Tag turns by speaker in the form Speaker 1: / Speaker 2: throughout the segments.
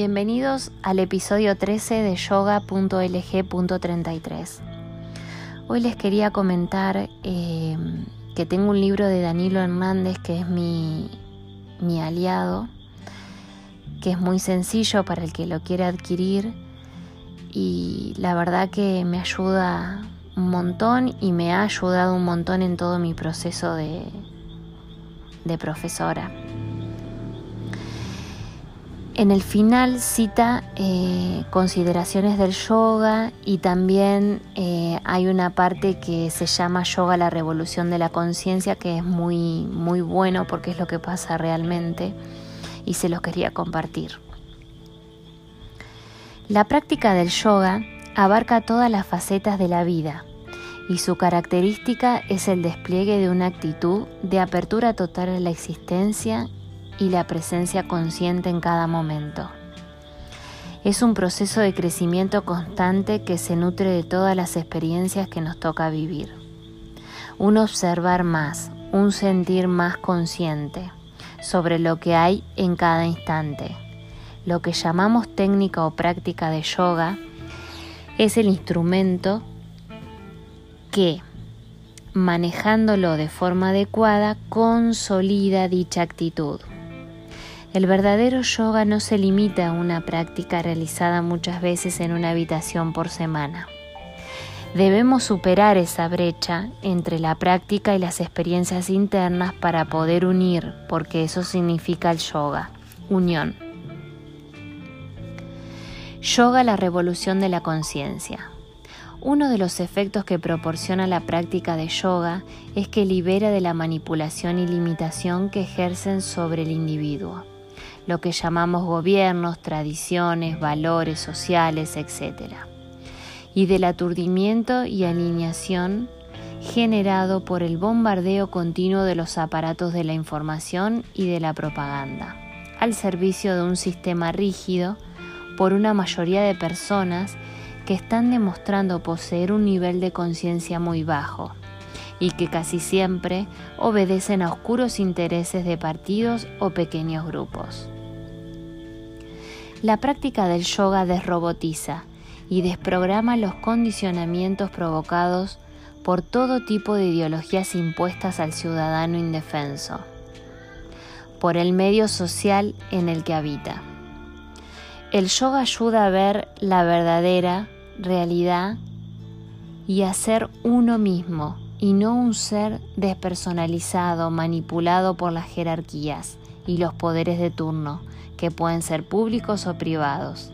Speaker 1: Bienvenidos al episodio 13 de yoga.lg.33. Hoy les quería comentar eh, que tengo un libro de Danilo Hernández que es mi, aliado, que es muy sencillo para el que lo quiera adquirir y la verdad que me ayuda un montón y me ha ayudado un montón en todo mi proceso de profesora. En el final cita eh, consideraciones del yoga y también eh, hay una parte que se llama yoga la revolución de la conciencia que es muy muy bueno porque es lo que pasa realmente y se los quería compartir. La práctica del yoga abarca todas las facetas de la vida y su característica es el despliegue de una actitud de apertura total a la existencia y la presencia consciente en cada momento. Es un proceso de crecimiento constante que se nutre de todas las experiencias que nos toca vivir. Un observar más, un sentir más consciente sobre lo que hay en cada instante. Lo que llamamos técnica o práctica de yoga es el instrumento que, manejándolo de forma adecuada, consolida dicha actitud. El verdadero yoga no se limita a una práctica realizada muchas veces en una habitación por semana. Debemos superar esa brecha entre la práctica y las experiencias internas para poder unir, porque eso significa el yoga, unión. Yoga la revolución de la conciencia. Uno de los efectos que proporciona la práctica de yoga es que libera de la manipulación y limitación que ejercen sobre el individuo lo que llamamos gobiernos, tradiciones, valores sociales, etc. Y del aturdimiento y alineación generado por el bombardeo continuo de los aparatos de la información y de la propaganda, al servicio de un sistema rígido por una mayoría de personas que están demostrando poseer un nivel de conciencia muy bajo y que casi siempre obedecen a oscuros intereses de partidos o pequeños grupos. La práctica del yoga desrobotiza y desprograma los condicionamientos provocados por todo tipo de ideologías impuestas al ciudadano indefenso, por el medio social en el que habita. El yoga ayuda a ver la verdadera realidad y a ser uno mismo y no un ser despersonalizado, manipulado por las jerarquías y los poderes de turno, que pueden ser públicos o privados.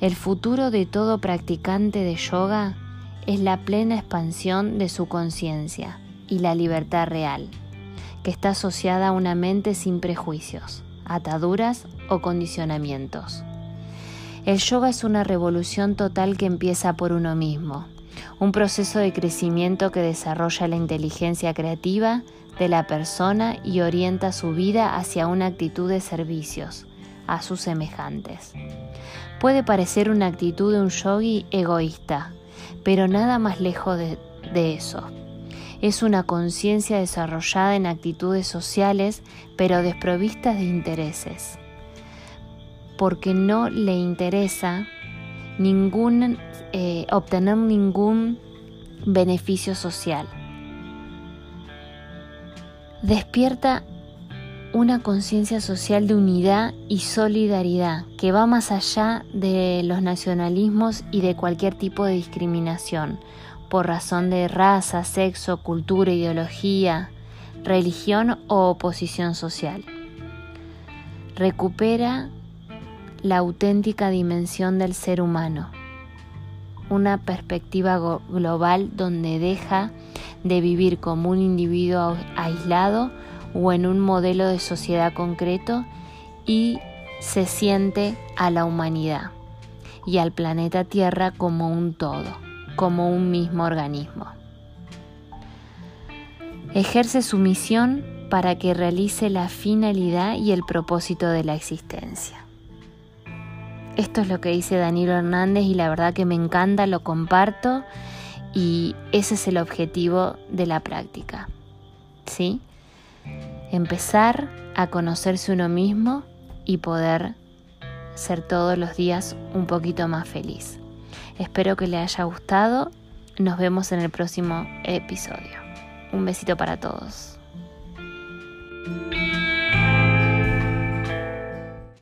Speaker 1: El futuro de todo practicante de yoga es la plena expansión de su conciencia y la libertad real, que está asociada a una mente sin prejuicios, ataduras o condicionamientos. El yoga es una revolución total que empieza por uno mismo, un proceso de crecimiento que desarrolla la inteligencia creativa de la persona y orienta su vida hacia una actitud de servicios a sus semejantes. Puede parecer una actitud de un yogi egoísta, pero nada más lejos de, de eso. Es una conciencia desarrollada en actitudes sociales, pero desprovistas de intereses, porque no le interesa ningún, eh, obtener ningún beneficio social despierta una conciencia social de unidad y solidaridad que va más allá de los nacionalismos y de cualquier tipo de discriminación por razón de raza, sexo, cultura, ideología, religión o oposición social. Recupera la auténtica dimensión del ser humano, una perspectiva global donde deja de vivir como un individuo aislado o en un modelo de sociedad concreto y se siente a la humanidad y al planeta Tierra como un todo, como un mismo organismo. Ejerce su misión para que realice la finalidad y el propósito de la existencia. Esto es lo que dice Danilo Hernández y la verdad que me encanta, lo comparto y ese es el objetivo de la práctica. ¿Sí? Empezar a conocerse uno mismo y poder ser todos los días un poquito más feliz. Espero que le haya gustado. Nos vemos en el próximo episodio. Un besito para todos.